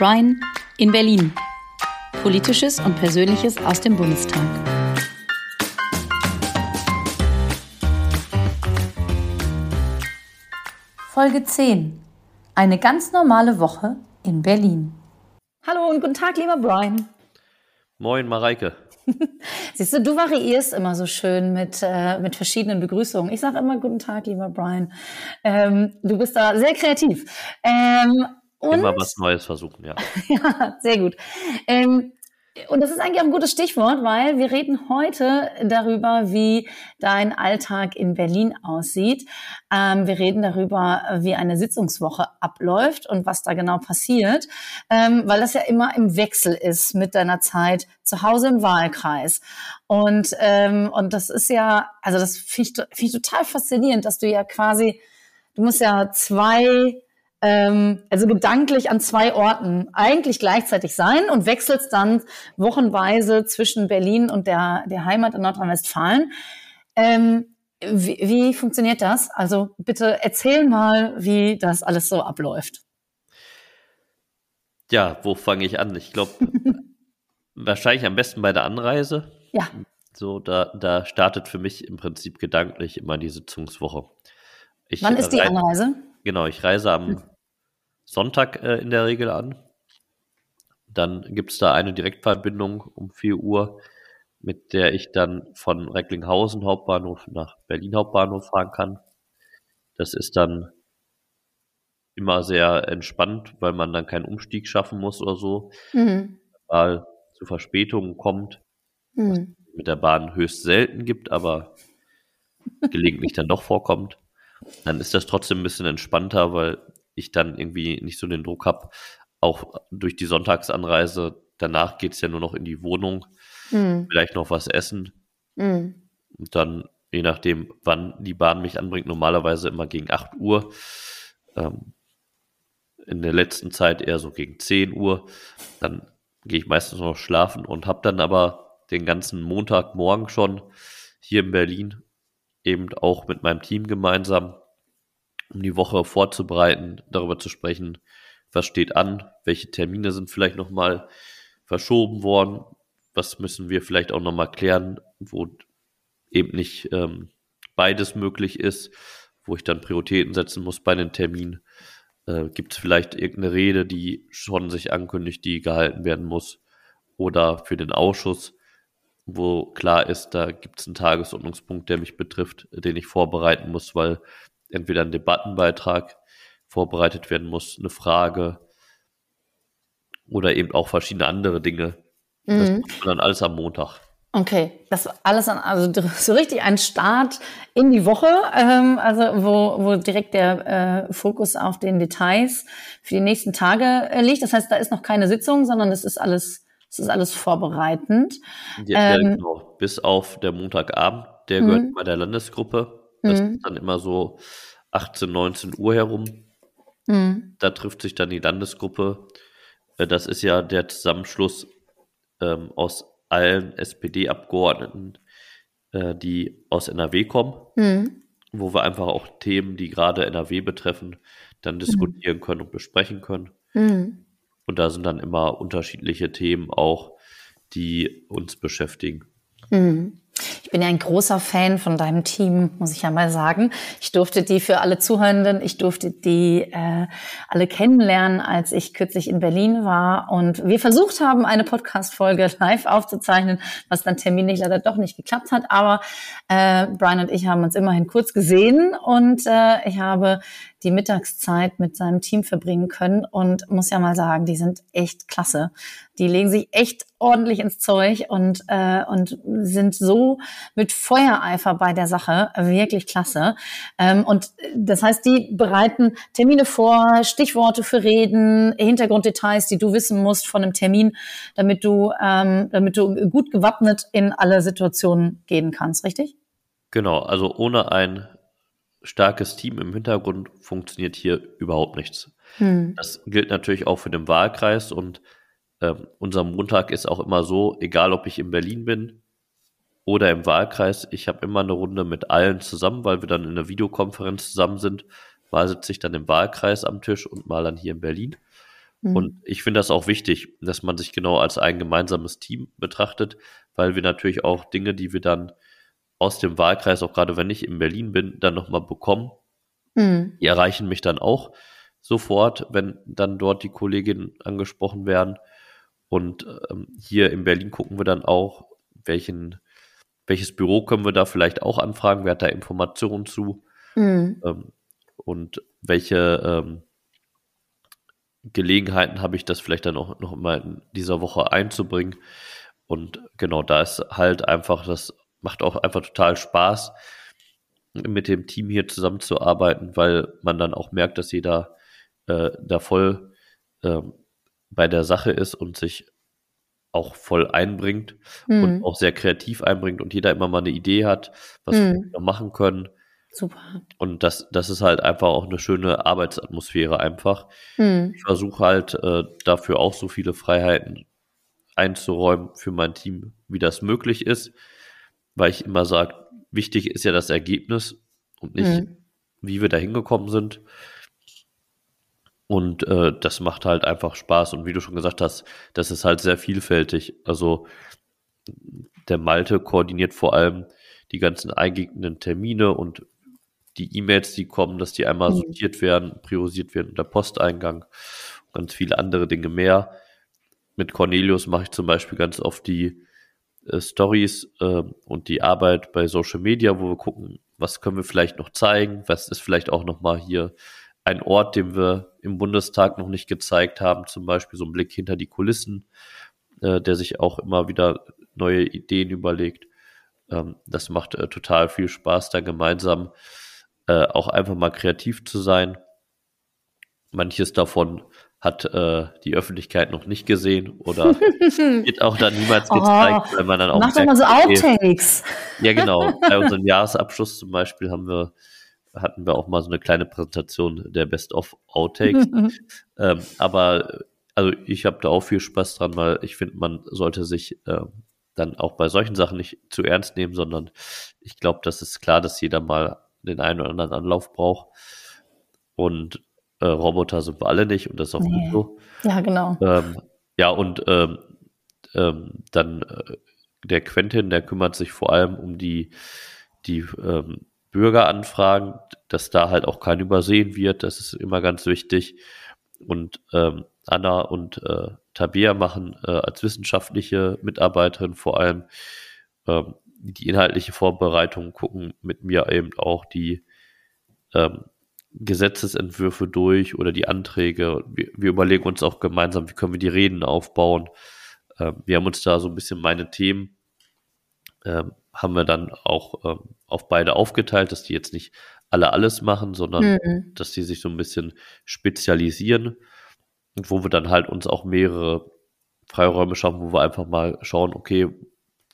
Brian in Berlin. Politisches und Persönliches aus dem Bundestag. Folge 10. Eine ganz normale Woche in Berlin. Hallo und guten Tag, lieber Brian. Moin, Mareike. Siehst du, du variierst immer so schön mit, äh, mit verschiedenen Begrüßungen. Ich sage immer guten Tag, lieber Brian. Ähm, du bist da sehr kreativ. Ähm, und, immer was Neues versuchen, ja. ja, sehr gut. Ähm, und das ist eigentlich auch ein gutes Stichwort, weil wir reden heute darüber, wie dein Alltag in Berlin aussieht. Ähm, wir reden darüber, wie eine Sitzungswoche abläuft und was da genau passiert, ähm, weil das ja immer im Wechsel ist mit deiner Zeit zu Hause im Wahlkreis. Und, ähm, und das ist ja, also das finde ich, find ich total faszinierend, dass du ja quasi, du musst ja zwei ähm, also gedanklich an zwei Orten eigentlich gleichzeitig sein und wechselst dann wochenweise zwischen Berlin und der, der Heimat in Nordrhein-Westfalen. Ähm, wie, wie funktioniert das? Also bitte erzähl mal, wie das alles so abläuft. Ja, wo fange ich an? Ich glaube, wahrscheinlich am besten bei der Anreise. Ja. So, da, da startet für mich im Prinzip gedanklich immer die Sitzungswoche. Ich, Wann ist die Anreise? Genau, ich reise am hm. Sonntag äh, in der Regel an. Dann gibt es da eine Direktverbindung um 4 Uhr, mit der ich dann von Recklinghausen Hauptbahnhof nach Berlin Hauptbahnhof fahren kann. Das ist dann immer sehr entspannt, weil man dann keinen Umstieg schaffen muss oder so, mhm. weil zu Verspätungen kommt, mhm. mit der Bahn höchst selten gibt, aber gelegentlich dann doch vorkommt. Dann ist das trotzdem ein bisschen entspannter, weil ich dann irgendwie nicht so den Druck habe, auch durch die Sonntagsanreise, danach geht es ja nur noch in die Wohnung, mhm. vielleicht noch was essen. Mhm. Und dann, je nachdem, wann die Bahn mich anbringt, normalerweise immer gegen 8 Uhr. Ähm, in der letzten Zeit eher so gegen 10 Uhr. Dann gehe ich meistens noch schlafen und habe dann aber den ganzen Montagmorgen schon hier in Berlin eben auch mit meinem Team gemeinsam um die Woche vorzubereiten, darüber zu sprechen, was steht an, welche Termine sind vielleicht nochmal verschoben worden, was müssen wir vielleicht auch nochmal klären, wo eben nicht ähm, beides möglich ist, wo ich dann Prioritäten setzen muss bei den Terminen. Äh, Gibt es vielleicht irgendeine Rede, die schon sich ankündigt, die gehalten werden muss? Oder für den Ausschuss, wo klar ist, da gibt es einen Tagesordnungspunkt, der mich betrifft, den ich vorbereiten muss, weil entweder ein Debattenbeitrag vorbereitet werden muss, eine Frage oder eben auch verschiedene andere Dinge. Mhm. Das macht man dann alles am Montag. Okay, das alles an, also so richtig ein Start in die Woche, ähm, also wo, wo direkt der äh, Fokus auf den Details für die nächsten Tage äh, liegt. Das heißt, da ist noch keine Sitzung, sondern es ist alles, es ist alles vorbereitend. Ja, ähm, genau. Bis auf der Montagabend, der gehört mhm. bei der Landesgruppe. Das mhm. ist dann immer so 18, 19 Uhr herum. Mhm. Da trifft sich dann die Landesgruppe. Äh, das ist ja der Zusammenschluss ähm, aus allen SPD-Abgeordneten, äh, die aus NRW kommen, mhm. wo wir einfach auch Themen, die gerade NRW betreffen, dann mhm. diskutieren können und besprechen können. Mhm. Und da sind dann immer unterschiedliche Themen auch, die uns beschäftigen. Mhm. Ich bin ja ein großer Fan von deinem Team, muss ich ja mal sagen. Ich durfte die für alle Zuhörenden, ich durfte die äh, alle kennenlernen, als ich kürzlich in Berlin war und wir versucht haben, eine Podcast-Folge live aufzuzeichnen, was dann terminlich leider doch nicht geklappt hat. Aber äh, Brian und ich haben uns immerhin kurz gesehen und äh, ich habe die Mittagszeit mit seinem Team verbringen können und muss ja mal sagen, die sind echt klasse. Die legen sich echt ordentlich ins Zeug und, äh, und sind so mit Feuereifer bei der Sache. Wirklich klasse. Ähm, und das heißt, die bereiten Termine vor, Stichworte für Reden, Hintergrunddetails, die du wissen musst von einem Termin, damit du, ähm, damit du gut gewappnet in alle Situationen gehen kannst, richtig? Genau, also ohne ein starkes Team im Hintergrund funktioniert hier überhaupt nichts. Hm. Das gilt natürlich auch für den Wahlkreis und äh, unser Montag ist auch immer so, egal ob ich in Berlin bin oder im Wahlkreis, ich habe immer eine Runde mit allen zusammen, weil wir dann in einer Videokonferenz zusammen sind. Mal sitze ich dann im Wahlkreis am Tisch und mal dann hier in Berlin. Mhm. Und ich finde das auch wichtig, dass man sich genau als ein gemeinsames Team betrachtet, weil wir natürlich auch Dinge, die wir dann aus dem Wahlkreis, auch gerade wenn ich in Berlin bin, dann nochmal bekommen. Mhm. Die erreichen mich dann auch sofort, wenn dann dort die Kolleginnen angesprochen werden. Und ähm, hier in Berlin gucken wir dann auch, welchen, welches Büro können wir da vielleicht auch anfragen, wer hat da Informationen zu mhm. ähm, und welche ähm, Gelegenheiten habe ich das vielleicht dann auch noch mal in dieser Woche einzubringen. Und genau da ist halt einfach, das macht auch einfach total Spaß, mit dem Team hier zusammenzuarbeiten, weil man dann auch merkt, dass jeder äh, da voll äh, bei der Sache ist und sich auch voll einbringt mhm. und auch sehr kreativ einbringt und jeder immer mal eine Idee hat, was mhm. wir machen können. Super. Und das, das ist halt einfach auch eine schöne Arbeitsatmosphäre einfach. Mhm. Ich versuche halt äh, dafür auch so viele Freiheiten einzuräumen für mein Team, wie das möglich ist, weil ich immer sage, wichtig ist ja das Ergebnis und nicht, mhm. wie wir da hingekommen sind. Und äh, das macht halt einfach Spaß. Und wie du schon gesagt hast, das ist halt sehr vielfältig. Also der Malte koordiniert vor allem die ganzen eingegangenen Termine und die E-Mails, die kommen, dass die einmal mhm. sortiert werden, priorisiert werden unter Posteingang, ganz viele andere Dinge mehr. Mit Cornelius mache ich zum Beispiel ganz oft die äh, Stories äh, und die Arbeit bei Social Media, wo wir gucken, was können wir vielleicht noch zeigen, was ist vielleicht auch noch mal hier ein Ort, den wir im Bundestag noch nicht gezeigt haben, zum Beispiel so ein Blick hinter die Kulissen, äh, der sich auch immer wieder neue Ideen überlegt. Ähm, das macht äh, total viel Spaß, da gemeinsam äh, auch einfach mal kreativ zu sein. Manches davon hat äh, die Öffentlichkeit noch nicht gesehen oder wird auch dann niemals oh, gezeigt, oh, weil man dann auch. Mach doch mal so Outtakes. Ja, genau. Bei unserem Jahresabschluss zum Beispiel haben wir hatten wir auch mal so eine kleine Präsentation der Best of Outtakes. ähm, aber also ich habe da auch viel Spaß dran, weil ich finde, man sollte sich äh, dann auch bei solchen Sachen nicht zu ernst nehmen, sondern ich glaube, das ist klar, dass jeder mal den einen oder anderen Anlauf braucht. Und äh, Roboter sind wir alle nicht und das ist auch nee. gut so. Ja, genau. Ähm, ja, und ähm, ähm, dann äh, der Quentin, der kümmert sich vor allem um die, die ähm, Bürgeranfragen, dass da halt auch kein übersehen wird. Das ist immer ganz wichtig. Und ähm, Anna und äh, Tabea machen äh, als wissenschaftliche Mitarbeiterin vor allem ähm, die inhaltliche Vorbereitung, gucken mit mir eben auch die ähm, Gesetzesentwürfe durch oder die Anträge. Wir, wir, überlegen uns auch gemeinsam, wie können wir die Reden aufbauen. Ähm, wir haben uns da so ein bisschen meine Themen ähm, haben wir dann auch ähm, auf beide aufgeteilt, dass die jetzt nicht alle alles machen, sondern mhm. dass die sich so ein bisschen spezialisieren und wo wir dann halt uns auch mehrere Freiräume schaffen, wo wir einfach mal schauen, okay,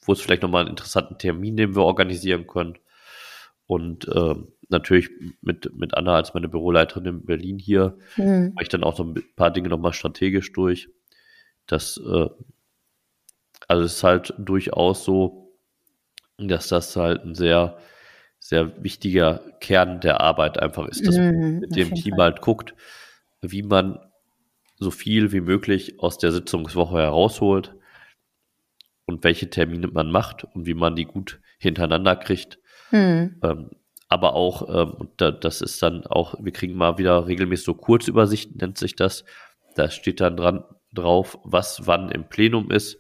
wo ist vielleicht nochmal einen interessanten Termin, den wir organisieren können. Und äh, natürlich mit, mit Anna als meine Büroleiterin in Berlin hier mhm. mache ich dann auch so ein paar Dinge nochmal strategisch durch. Das, äh, also es ist halt durchaus so, dass das halt ein sehr, sehr wichtiger Kern der Arbeit einfach ist, dass man mhm, mit dem Team Fall. halt guckt, wie man so viel wie möglich aus der Sitzungswoche herausholt und welche Termine man macht und wie man die gut hintereinander kriegt. Mhm. Ähm, aber auch, ähm, da, das ist dann auch, wir kriegen mal wieder regelmäßig so Kurzübersichten, nennt sich das. Da steht dann dran drauf, was wann im Plenum ist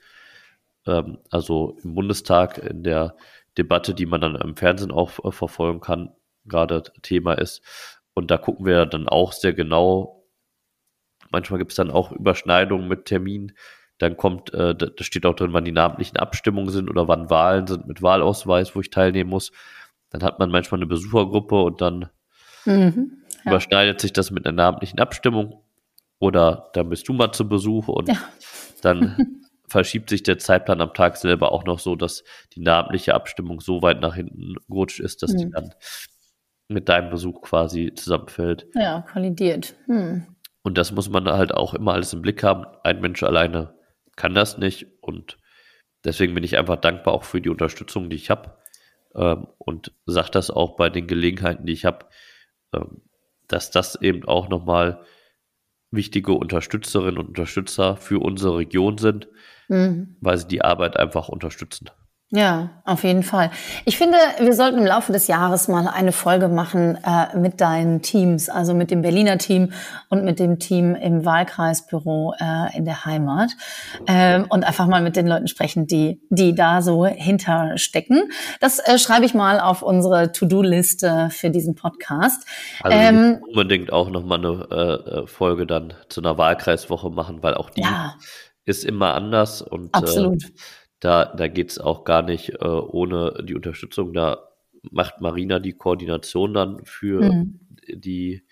ähm, also im Bundestag in der Debatte, die man dann im Fernsehen auch äh, verfolgen kann, gerade Thema ist. Und da gucken wir dann auch sehr genau. Manchmal gibt es dann auch Überschneidungen mit Terminen. Dann kommt, äh, da steht auch drin, wann die namentlichen Abstimmungen sind oder wann Wahlen sind mit Wahlausweis, wo ich teilnehmen muss. Dann hat man manchmal eine Besuchergruppe und dann mhm, ja. überschneidet sich das mit einer namentlichen Abstimmung. Oder dann bist du mal zu Besuch und ja. dann verschiebt sich der Zeitplan am Tag selber auch noch so, dass die namentliche Abstimmung so weit nach hinten gerutscht ist, dass mhm. die dann mit deinem Besuch quasi zusammenfällt. Ja, kollidiert. Hm. Und das muss man halt auch immer alles im Blick haben. Ein Mensch alleine kann das nicht und deswegen bin ich einfach dankbar auch für die Unterstützung, die ich habe ähm, und sage das auch bei den Gelegenheiten, die ich habe, ähm, dass das eben auch nochmal wichtige Unterstützerinnen und Unterstützer für unsere Region sind, mhm. weil sie die Arbeit einfach unterstützen. Ja, auf jeden Fall. Ich finde, wir sollten im Laufe des Jahres mal eine Folge machen äh, mit deinen Teams, also mit dem Berliner Team und mit dem Team im Wahlkreisbüro äh, in der Heimat ähm, und einfach mal mit den Leuten sprechen, die die da so hinterstecken. Das äh, schreibe ich mal auf unsere To-Do-Liste für diesen Podcast. Also ähm, unbedingt auch noch mal eine äh, äh, Folge dann zu einer Wahlkreiswoche machen, weil auch die ja. ist immer anders und äh, Absolut. Da, da geht es auch gar nicht äh, ohne die Unterstützung. Da macht Marina die Koordination dann für mhm. die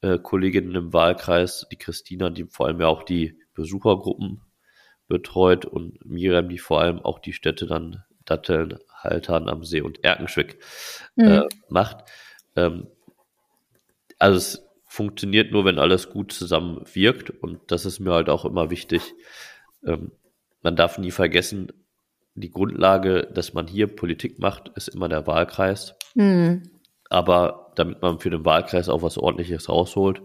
äh, Kolleginnen im Wahlkreis, die Christina, die vor allem ja auch die Besuchergruppen betreut und Miriam, die vor allem auch die Städte dann Datteln, Haltern am See und Erkenschwick äh, mhm. äh, macht. Ähm, also es funktioniert nur, wenn alles gut zusammen wirkt und das ist mir halt auch immer wichtig, ähm, man darf nie vergessen, die Grundlage, dass man hier Politik macht, ist immer der Wahlkreis. Mhm. Aber damit man für den Wahlkreis auch was Ordentliches rausholt,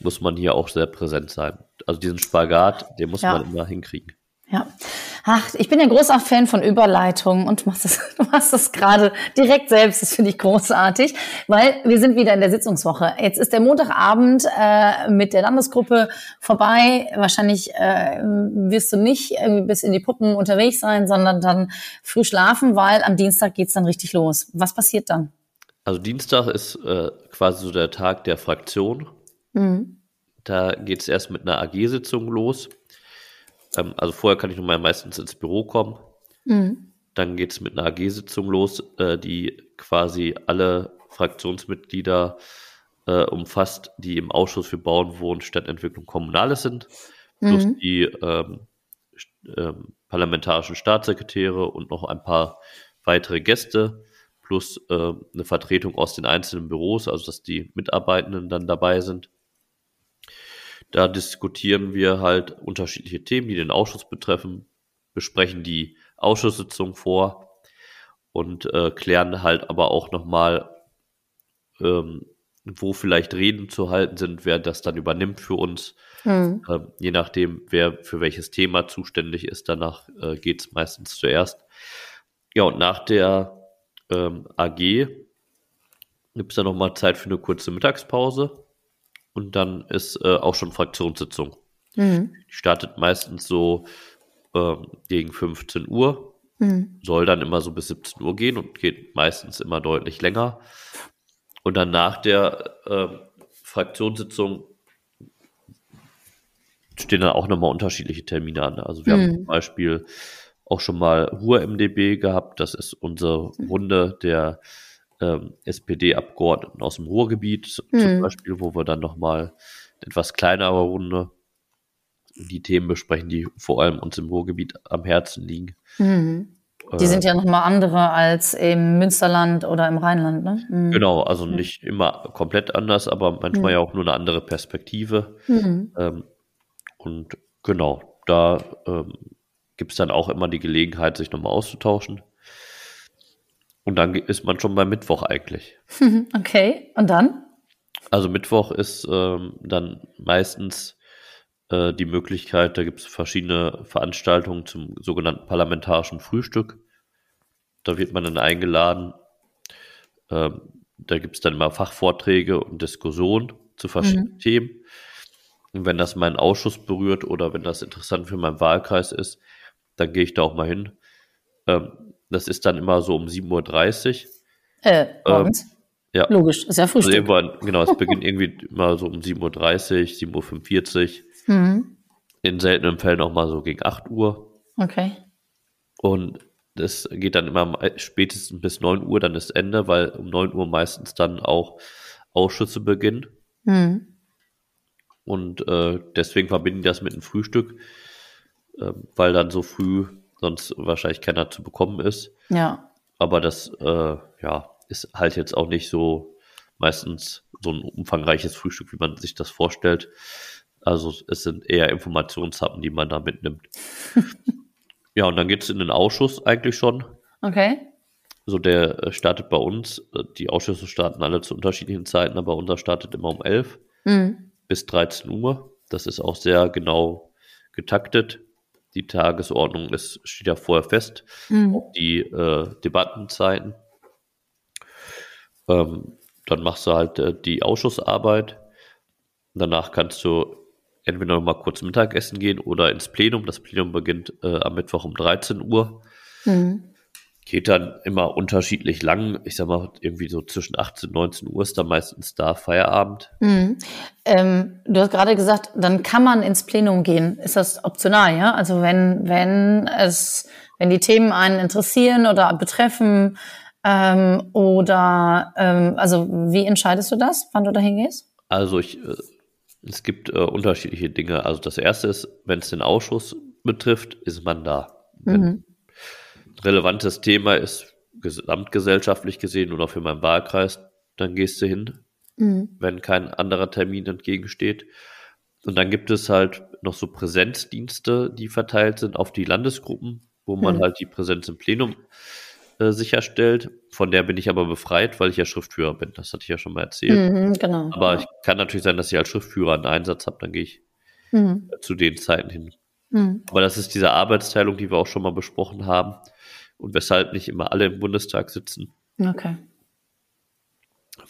muss man hier auch sehr präsent sein. Also diesen Spagat, den muss ja. man immer hinkriegen. Ja. Ach, ich bin ja großer Fan von Überleitungen und du machst das, du machst das gerade direkt selbst. Das finde ich großartig, weil wir sind wieder in der Sitzungswoche. Jetzt ist der Montagabend äh, mit der Landesgruppe vorbei. Wahrscheinlich äh, wirst du nicht irgendwie bis in die Puppen unterwegs sein, sondern dann früh schlafen, weil am Dienstag geht's dann richtig los. Was passiert dann? Also Dienstag ist äh, quasi so der Tag der Fraktion. Mhm. Da geht's erst mit einer AG-Sitzung los. Ähm, also vorher kann ich nun mal meistens ins Büro kommen. Mhm. Dann geht es mit einer AG-Sitzung los, äh, die quasi alle Fraktionsmitglieder äh, umfasst, die im Ausschuss für Bauen, Wohnen, Stadtentwicklung Kommunales sind, plus mhm. die ähm, ähm, parlamentarischen Staatssekretäre und noch ein paar weitere Gäste, plus äh, eine Vertretung aus den einzelnen Büros, also dass die Mitarbeitenden dann dabei sind. Da diskutieren wir halt unterschiedliche Themen, die den Ausschuss betreffen, besprechen die Ausschusssitzung vor und äh, klären halt aber auch nochmal, ähm, wo vielleicht Reden zu halten sind, wer das dann übernimmt für uns. Mhm. Äh, je nachdem, wer für welches Thema zuständig ist, danach äh, geht es meistens zuerst. Ja, und nach der ähm, AG gibt es dann nochmal Zeit für eine kurze Mittagspause und dann ist äh, auch schon Fraktionssitzung. Mhm. Die startet meistens so äh, gegen 15 Uhr, mhm. soll dann immer so bis 17 Uhr gehen und geht meistens immer deutlich länger. Und dann nach der äh, Fraktionssitzung stehen dann auch nochmal unterschiedliche Termine an. Also wir mhm. haben zum Beispiel auch schon mal Ruhr-MDB gehabt. Das ist unsere Runde der ähm, SPD-Abgeordneten aus dem Ruhrgebiet mhm. zum Beispiel, wo wir dann nochmal etwas kleinere Runde die Themen besprechen, die vor allem uns im Ruhrgebiet am Herzen liegen. Mhm. Die äh, sind ja nochmal andere als im Münsterland oder im Rheinland, ne? Mhm. Genau, also mhm. nicht immer komplett anders, aber manchmal mhm. ja auch nur eine andere Perspektive. Mhm. Ähm, und genau, da ähm, gibt es dann auch immer die Gelegenheit, sich nochmal auszutauschen. Und dann ist man schon beim Mittwoch eigentlich. Okay, und dann? Also Mittwoch ist ähm, dann meistens äh, die Möglichkeit, da gibt es verschiedene Veranstaltungen zum sogenannten parlamentarischen Frühstück. Da wird man dann eingeladen. Ähm, da gibt es dann immer Fachvorträge und Diskussionen zu verschiedenen mhm. Themen. Und wenn das meinen Ausschuss berührt oder wenn das interessant für meinen Wahlkreis ist, dann gehe ich da auch mal hin. Ähm, das ist dann immer so um 7.30 Uhr. Äh, morgens? Ähm, ja. Logisch, ist ja also Frühstück. Also genau, es beginnt irgendwie immer so um 7.30 Uhr, 7.45 Uhr. Mhm. In seltenen Fällen auch mal so gegen 8 Uhr. Okay. Und das geht dann immer spätestens bis 9 Uhr, dann ist Ende, weil um 9 Uhr meistens dann auch Ausschüsse beginnen. Mhm. Und äh, deswegen verbinden die das mit einem Frühstück, äh, weil dann so früh sonst wahrscheinlich keiner zu bekommen ist. Ja. Aber das, äh, ja, ist halt jetzt auch nicht so meistens so ein umfangreiches Frühstück, wie man sich das vorstellt. Also es sind eher Informationshappen, die man da mitnimmt. ja, und dann geht es in den Ausschuss eigentlich schon. Okay. So, der äh, startet bei uns. Die Ausschüsse starten alle zu unterschiedlichen Zeiten, aber unser startet immer um 11 mhm. bis 13 Uhr. Das ist auch sehr genau getaktet. Die Tagesordnung ist, steht ja vorher fest, mhm. die äh, Debattenzeiten. Ähm, dann machst du halt äh, die Ausschussarbeit. Danach kannst du entweder noch mal kurz Mittagessen gehen oder ins Plenum. Das Plenum beginnt äh, am Mittwoch um 13 Uhr. Mhm. Geht dann immer unterschiedlich lang. Ich sag mal, irgendwie so zwischen 18 und 19 Uhr ist da meistens da Feierabend. Mhm. Ähm, du hast gerade gesagt, dann kann man ins Plenum gehen. Ist das optional, ja? Also wenn, wenn es, wenn die Themen einen interessieren oder betreffen, ähm, oder ähm, also wie entscheidest du das, wann du da hingehst? Also ich, äh, es gibt äh, unterschiedliche Dinge. Also das erste ist, wenn es den Ausschuss betrifft, ist man da. Wenn mhm. Relevantes Thema ist, gesamtgesellschaftlich gesehen oder für meinen Wahlkreis, dann gehst du hin, mhm. wenn kein anderer Termin entgegensteht. Und dann gibt es halt noch so Präsenzdienste, die verteilt sind auf die Landesgruppen, wo man mhm. halt die Präsenz im Plenum äh, sicherstellt. Von der bin ich aber befreit, weil ich ja Schriftführer bin. Das hatte ich ja schon mal erzählt. Mhm, genau. Aber ich kann natürlich sein, dass ich als Schriftführer einen Einsatz habe, dann gehe ich mhm. zu den Zeiten hin. Mhm. Aber das ist diese Arbeitsteilung, die wir auch schon mal besprochen haben und weshalb nicht immer alle im Bundestag sitzen. Okay.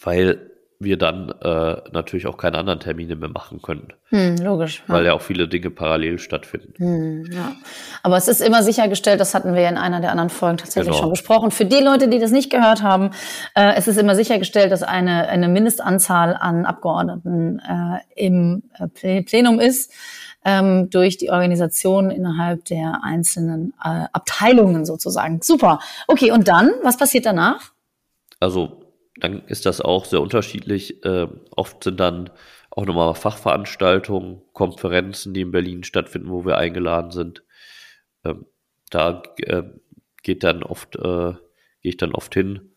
Weil wir dann äh, natürlich auch keine anderen Termine mehr machen können. Hm, logisch. Ja. Weil ja auch viele Dinge parallel stattfinden. Hm, ja. Aber es ist immer sichergestellt, das hatten wir in einer der anderen Folgen tatsächlich genau. schon besprochen. Für die Leute, die das nicht gehört haben, äh, es ist immer sichergestellt, dass eine, eine Mindestanzahl an Abgeordneten äh, im äh, Plenum ist. Ähm, durch die Organisation innerhalb der einzelnen äh, Abteilungen sozusagen. Super. Okay, und dann, was passiert danach? Also dann ist das auch sehr unterschiedlich. Äh, oft sind dann auch nochmal Fachveranstaltungen, Konferenzen, die in Berlin stattfinden, wo wir eingeladen sind. Ähm, da äh, geht dann oft, äh, gehe ich dann oft hin.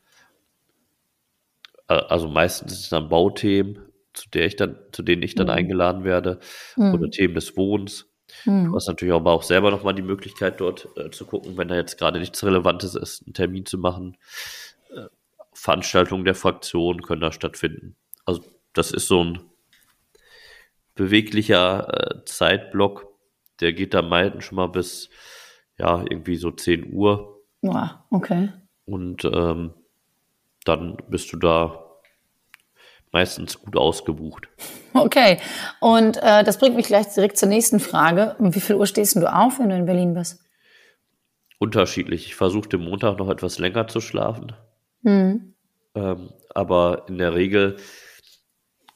Äh, also meistens ist es dann Bauthemen, zu der ich dann, zu denen ich dann mhm. eingeladen werde, mhm. oder Themen des Wohnens. Mhm. Du hast natürlich aber auch selber nochmal die Möglichkeit, dort äh, zu gucken, wenn da jetzt gerade nichts Relevantes ist, einen Termin zu machen. Veranstaltungen der Fraktion können da stattfinden. Also das ist so ein beweglicher äh, Zeitblock, der geht da meistens schon mal bis ja irgendwie so 10 Uhr. Ja, okay. Und ähm, dann bist du da meistens gut ausgebucht. Okay, und äh, das bringt mich gleich direkt zur nächsten Frage. Um wie viel Uhr stehst du auf, wenn du in Berlin bist? Unterschiedlich. Ich versuche den Montag noch etwas länger zu schlafen. Mhm. Ähm, aber in der Regel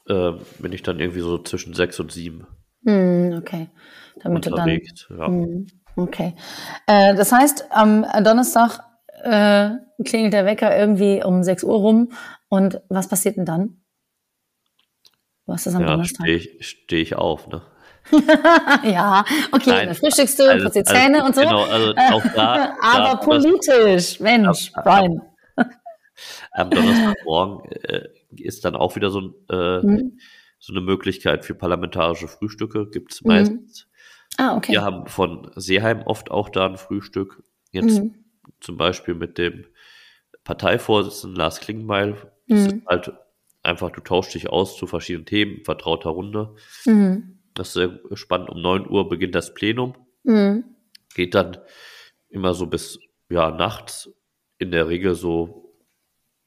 äh, bin ich dann irgendwie so zwischen sechs und sieben. Hm, okay. Damit unterwegs, du dann, ja. Hm, okay. Äh, das heißt, am Donnerstag äh, klingelt der Wecker irgendwie um 6 Uhr rum. Und was passiert denn dann? Was ist am ja, Donnerstag? Stehe ich, steh ich auf, ne? ja, okay, Nein, frühstückst du, also, putzt die Zähne also, und so. Genau, also auch da. Aber da, politisch, das, Mensch, Brian. Am Donnerstagmorgen äh, ist dann auch wieder so, äh, mhm. so eine Möglichkeit für parlamentarische Frühstücke, gibt es mhm. meistens. Ah, okay. Wir haben von Seeheim oft auch da ein Frühstück. Jetzt mhm. zum Beispiel mit dem Parteivorsitzenden Lars Klingbeil. Das ist mhm. halt einfach, du tauschst dich aus zu verschiedenen Themen, vertrauter Runde. Mhm. Das ist sehr spannend. Um 9 Uhr beginnt das Plenum. Mhm. Geht dann immer so bis ja, nachts, in der Regel so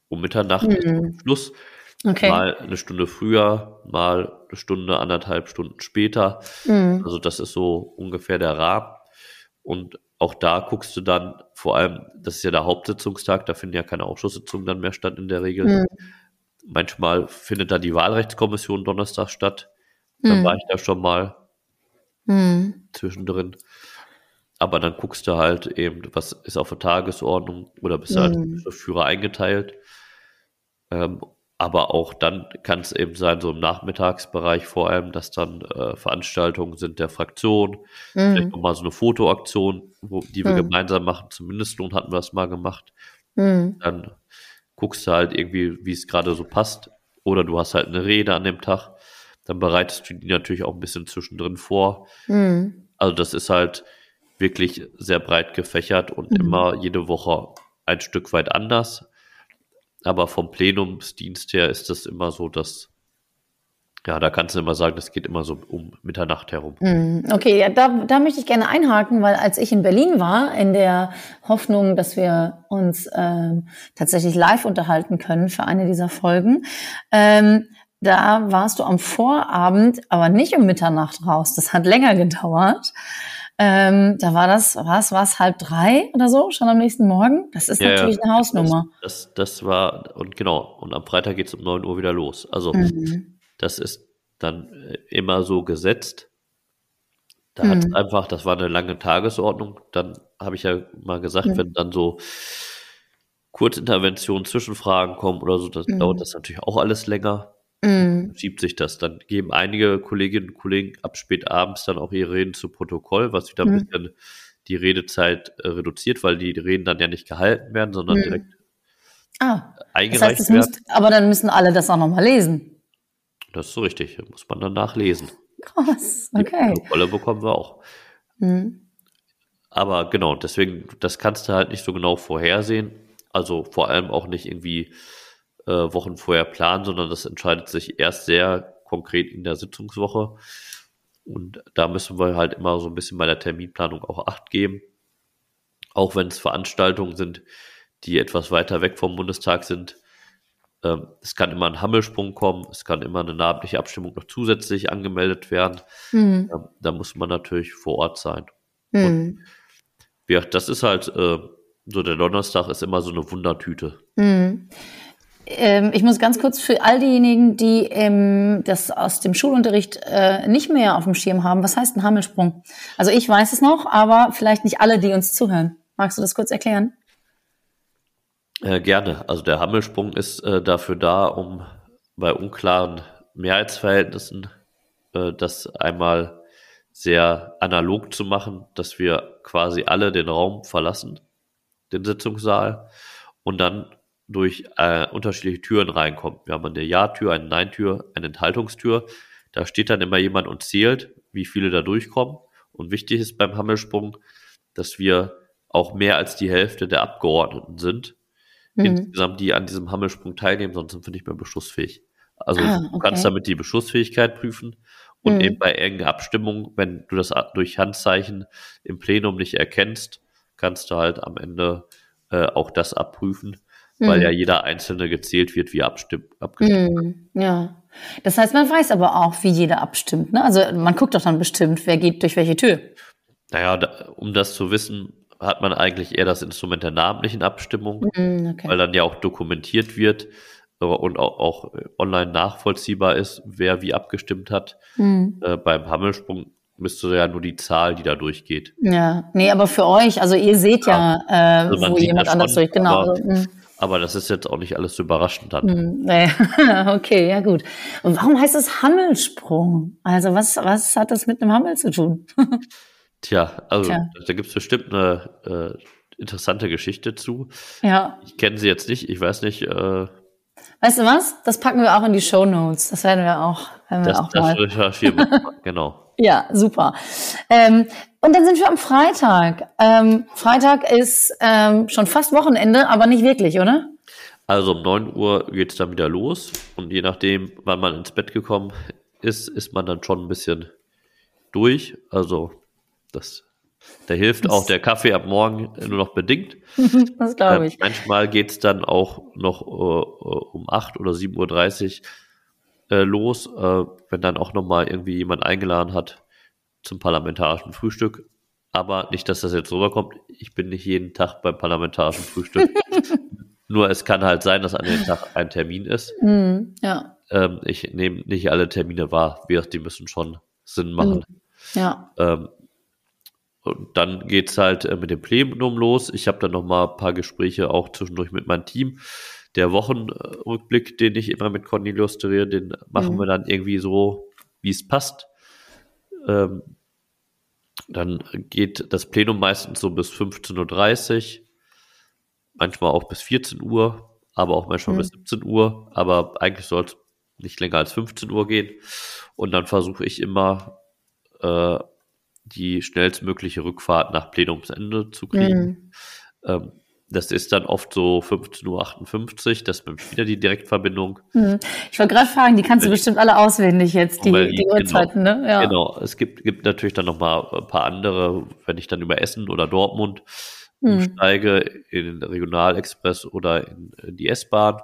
um Mitternacht mhm. Schluss. Okay. Mal eine Stunde früher, mal eine Stunde, anderthalb Stunden später. Mhm. Also das ist so ungefähr der Rahmen. Und auch da guckst du dann, vor allem, das ist ja der Hauptsitzungstag, da finden ja keine Ausschusssitzungen dann mehr statt in der Regel. Mhm. Manchmal findet da die Wahlrechtskommission Donnerstag statt. Dann mhm. war ich da schon mal mhm. zwischendrin. Aber dann guckst du halt eben, was ist auf der Tagesordnung oder bist halt mhm. als Führer eingeteilt. Ähm, aber auch dann kann es eben sein, so im Nachmittagsbereich vor allem, dass dann äh, Veranstaltungen sind der Fraktion, mhm. vielleicht nochmal so eine Fotoaktion, wo, die wir mhm. gemeinsam machen, zumindest nun hatten wir das mal gemacht. Mhm. Dann guckst du halt irgendwie, wie es gerade so passt. Oder du hast halt eine Rede an dem Tag, dann bereitest du die natürlich auch ein bisschen zwischendrin vor. Mhm. Also das ist halt wirklich sehr breit gefächert und mhm. immer jede Woche ein Stück weit anders aber vom Plenumsdienst her ist das immer so, dass Ja, da kannst du immer sagen, das geht immer so um Mitternacht herum. Mm, okay, ja, da, da möchte ich gerne einhaken, weil als ich in Berlin war, in der Hoffnung, dass wir uns ähm, tatsächlich live unterhalten können für eine dieser Folgen, ähm, da warst du am Vorabend, aber nicht um Mitternacht raus. Das hat länger gedauert. Ähm, da war das, was, war es halb drei oder so, schon am nächsten Morgen? Das ist ja, natürlich eine Hausnummer. Das, das, das, war, und genau, und am Freitag geht es um neun Uhr wieder los. Also mhm. Das ist dann äh, immer so gesetzt. Da mhm. hat einfach, das war eine lange Tagesordnung. Dann habe ich ja mal gesagt, mhm. wenn dann so Kurzinterventionen, Zwischenfragen kommen oder so, dann dauert mhm. das natürlich auch alles länger mm. schiebt sich das. Dann geben einige Kolleginnen und Kollegen ab spät abends dann auch ihre Reden zu Protokoll, was wieder ein mm. bisschen die Redezeit äh, reduziert, weil die Reden dann ja nicht gehalten werden, sondern mm. direkt ah, eingereicht das heißt, werden. Müsst, aber dann müssen alle das auch nochmal lesen. Das ist so richtig, muss man dann nachlesen. Krass, okay. Die Protokolle bekommen wir auch. Mhm. Aber genau, deswegen, das kannst du halt nicht so genau vorhersehen. Also vor allem auch nicht irgendwie äh, Wochen vorher planen, sondern das entscheidet sich erst sehr konkret in der Sitzungswoche. Und da müssen wir halt immer so ein bisschen bei der Terminplanung auch Acht geben. Auch wenn es Veranstaltungen sind, die etwas weiter weg vom Bundestag sind. Ähm, es kann immer ein Hammelsprung kommen, es kann immer eine namentliche Abstimmung noch zusätzlich angemeldet werden. Mhm. Ähm, da muss man natürlich vor Ort sein. Mhm. Und ja, das ist halt äh, so der Donnerstag ist immer so eine Wundertüte. Mhm. Ich muss ganz kurz für all diejenigen, die ähm, das aus dem Schulunterricht äh, nicht mehr auf dem Schirm haben, was heißt ein Hammelsprung? Also ich weiß es noch, aber vielleicht nicht alle, die uns zuhören. Magst du das kurz erklären? Äh, gerne. Also der Hammelsprung ist äh, dafür da, um bei unklaren Mehrheitsverhältnissen äh, das einmal sehr analog zu machen, dass wir quasi alle den Raum verlassen, den Sitzungssaal, und dann durch äh, unterschiedliche Türen reinkommt. Wir haben eine Ja-Tür, eine Nein-Tür, eine Enthaltungstür. Da steht dann immer jemand und zählt, wie viele da durchkommen. Und wichtig ist beim Hammelsprung, dass wir auch mehr als die Hälfte der Abgeordneten sind, mhm. insgesamt, die an diesem Hammelsprung teilnehmen, sonst sind wir nicht mehr beschlussfähig. Also ah, okay. du kannst damit die Beschlussfähigkeit prüfen und mhm. eben bei engen Abstimmungen, wenn du das durch Handzeichen im Plenum nicht erkennst, kannst du halt am Ende äh, auch das abprüfen mhm. weil ja jeder Einzelne gezählt wird, wie abstimmt, abgestimmt mhm. Ja. Das heißt, man weiß aber auch, wie jeder abstimmt. Ne? Also man guckt doch dann bestimmt, wer geht durch welche Tür. Naja, da, um das zu wissen, hat man eigentlich eher das Instrument der namentlichen Abstimmung, mhm, okay. weil dann ja auch dokumentiert wird äh, und auch, auch, online nachvollziehbar ist, wer wie abgestimmt hat. Mhm. Äh, beim Hammelsprung müsste ja nur die Zahl, die da durchgeht. Ja, nee, aber für euch, also ihr seht ja, ja äh, also wo jemand anders durch, genau. Aber, also, hm. Aber das ist jetzt auch nicht alles so überraschend dann. Nee. okay, ja gut. Und warum heißt es Hammelsprung? Also was, was hat das mit einem Hammel zu tun? Tja, also Tja. da gibt es bestimmt eine äh, interessante Geschichte zu. Ja. Ich kenne sie jetzt nicht, ich weiß nicht. Äh, weißt du was? Das packen wir auch in die Show Notes. Das werden wir auch, werden wir das, auch das recherchieren wir, genau. Ja, super. Ähm, und dann sind wir am Freitag. Ähm, Freitag ist ähm, schon fast Wochenende, aber nicht wirklich, oder? Also um 9 Uhr geht es dann wieder los. Und je nachdem, wann man ins Bett gekommen ist, ist man dann schon ein bisschen durch. Also das, da hilft auch der Kaffee ab morgen nur noch bedingt. das glaube ich. Äh, manchmal geht es dann auch noch äh, um 8 oder 7.30 Uhr äh, los, äh, wenn dann auch nochmal irgendwie jemand eingeladen hat zum parlamentarischen Frühstück. Aber nicht, dass das jetzt rüberkommt. Ich bin nicht jeden Tag beim parlamentarischen Frühstück. Nur es kann halt sein, dass an dem Tag ein Termin ist. Mm, ja. Ähm, ich nehme nicht alle Termine wahr. Die müssen schon Sinn machen. Mm, ja. Ähm, und dann geht's halt äh, mit dem Plenum los. Ich habe dann noch mal ein paar Gespräche auch zwischendurch mit meinem Team. Der Wochenrückblick, den ich immer mit Cornelius illustriere, den machen mm. wir dann irgendwie so, wie es passt. Ähm, dann geht das Plenum meistens so bis 15.30 Uhr, manchmal auch bis 14 Uhr, aber auch manchmal mhm. bis 17 Uhr. Aber eigentlich soll es nicht länger als 15 Uhr gehen. Und dann versuche ich immer, äh, die schnellstmögliche Rückfahrt nach Plenumsende zu kriegen. Mhm. Ähm, das ist dann oft so 15.58 Uhr, das ist wieder die Direktverbindung. Hm. Ich wollte gerade fragen, die kannst du bestimmt alle auswendig jetzt, die, die genau. Uhrzeiten, genau, ne? Ja. Genau, es gibt, gibt natürlich dann nochmal ein paar andere, wenn ich dann über Essen oder Dortmund hm. umsteige, in den Regionalexpress oder in, in die S-Bahn.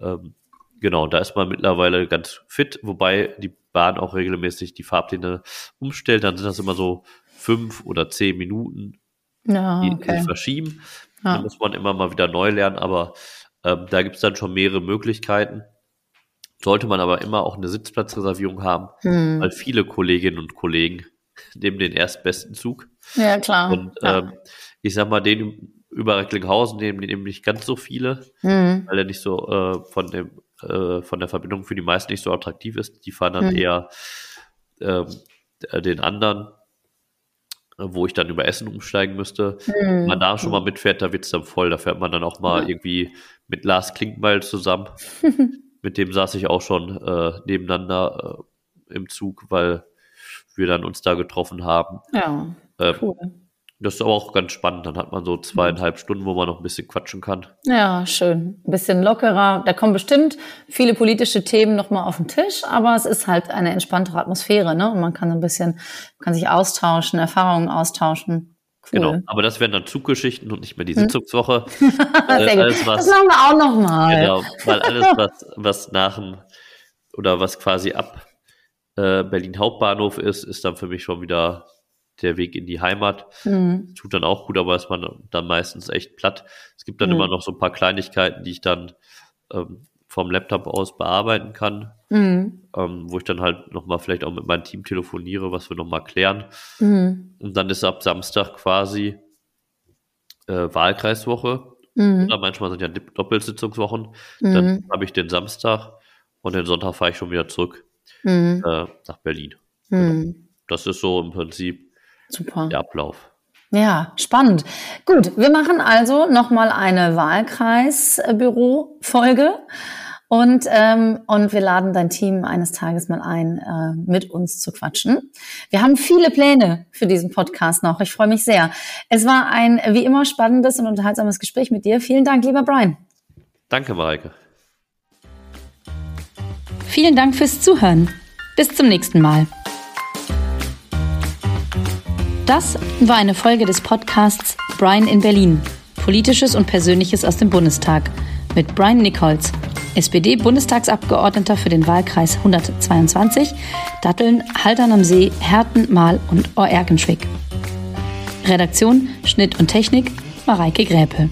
Ähm, genau, da ist man mittlerweile ganz fit, wobei die Bahn auch regelmäßig die Farbpläne umstellt. Dann sind das immer so fünf oder zehn Minuten, ja, die okay. sich verschieben. Ja. Da muss man immer mal wieder neu lernen, aber ähm, da gibt es dann schon mehrere Möglichkeiten. Sollte man aber immer auch eine Sitzplatzreservierung haben, hm. weil viele Kolleginnen und Kollegen nehmen den erstbesten Zug. Ja, klar. Und ja. Ähm, ich sag mal, den über Recklinghausen nehmen die eben nicht ganz so viele, hm. weil er nicht so äh, von dem äh, von der Verbindung für die meisten nicht so attraktiv ist. Die fahren dann hm. eher ähm, den anderen wo ich dann über Essen umsteigen müsste. Mhm. Wenn man da schon mal mitfährt, da wird es dann voll. Da fährt man dann auch mal ja. irgendwie mit Lars Klinkbeil zusammen. mit dem saß ich auch schon äh, nebeneinander äh, im Zug, weil wir dann uns da getroffen haben. Ja, äh, cool. Das ist aber auch ganz spannend. Dann hat man so zweieinhalb Stunden, wo man noch ein bisschen quatschen kann. Ja, schön. Ein bisschen lockerer. Da kommen bestimmt viele politische Themen nochmal auf den Tisch, aber es ist halt eine entspanntere Atmosphäre, ne? Und man kann ein bisschen, kann sich austauschen, Erfahrungen austauschen. Cool. Genau, aber das wären dann Zuggeschichten und nicht mehr die hm. Sitzungswoche. Äh, gut. Was, das machen wir auch nochmal. Genau, weil alles, was, was nach dem oder was quasi ab äh, Berlin Hauptbahnhof ist, ist dann für mich schon wieder der Weg in die Heimat. Mhm. Tut dann auch gut, aber ist man dann meistens echt platt. Es gibt dann mhm. immer noch so ein paar Kleinigkeiten, die ich dann ähm, vom Laptop aus bearbeiten kann, mhm. ähm, wo ich dann halt nochmal vielleicht auch mit meinem Team telefoniere, was wir nochmal klären. Mhm. Und dann ist ab Samstag quasi äh, Wahlkreiswoche. Mhm. Oder manchmal sind ja Doppelsitzungswochen. Dann mhm. habe ich den Samstag und den Sonntag fahre ich schon wieder zurück äh, nach Berlin. Genau. Das ist so im Prinzip Super. der Ablauf. Ja, spannend. Gut, wir machen also nochmal eine Wahlkreisbüro-Folge und, ähm, und wir laden dein Team eines Tages mal ein, äh, mit uns zu quatschen. Wir haben viele Pläne für diesen Podcast noch. Ich freue mich sehr. Es war ein wie immer spannendes und unterhaltsames Gespräch mit dir. Vielen Dank, lieber Brian. Danke, Mareike. Vielen Dank fürs Zuhören. Bis zum nächsten Mal. Das war eine Folge des Podcasts Brian in Berlin. Politisches und Persönliches aus dem Bundestag mit Brian Nichols, SPD-Bundestagsabgeordneter für den Wahlkreis 122, Datteln, Haltern am See, Herten, Mahl und Oerkenschwick. Redaktion, Schnitt und Technik Mareike Gräpe.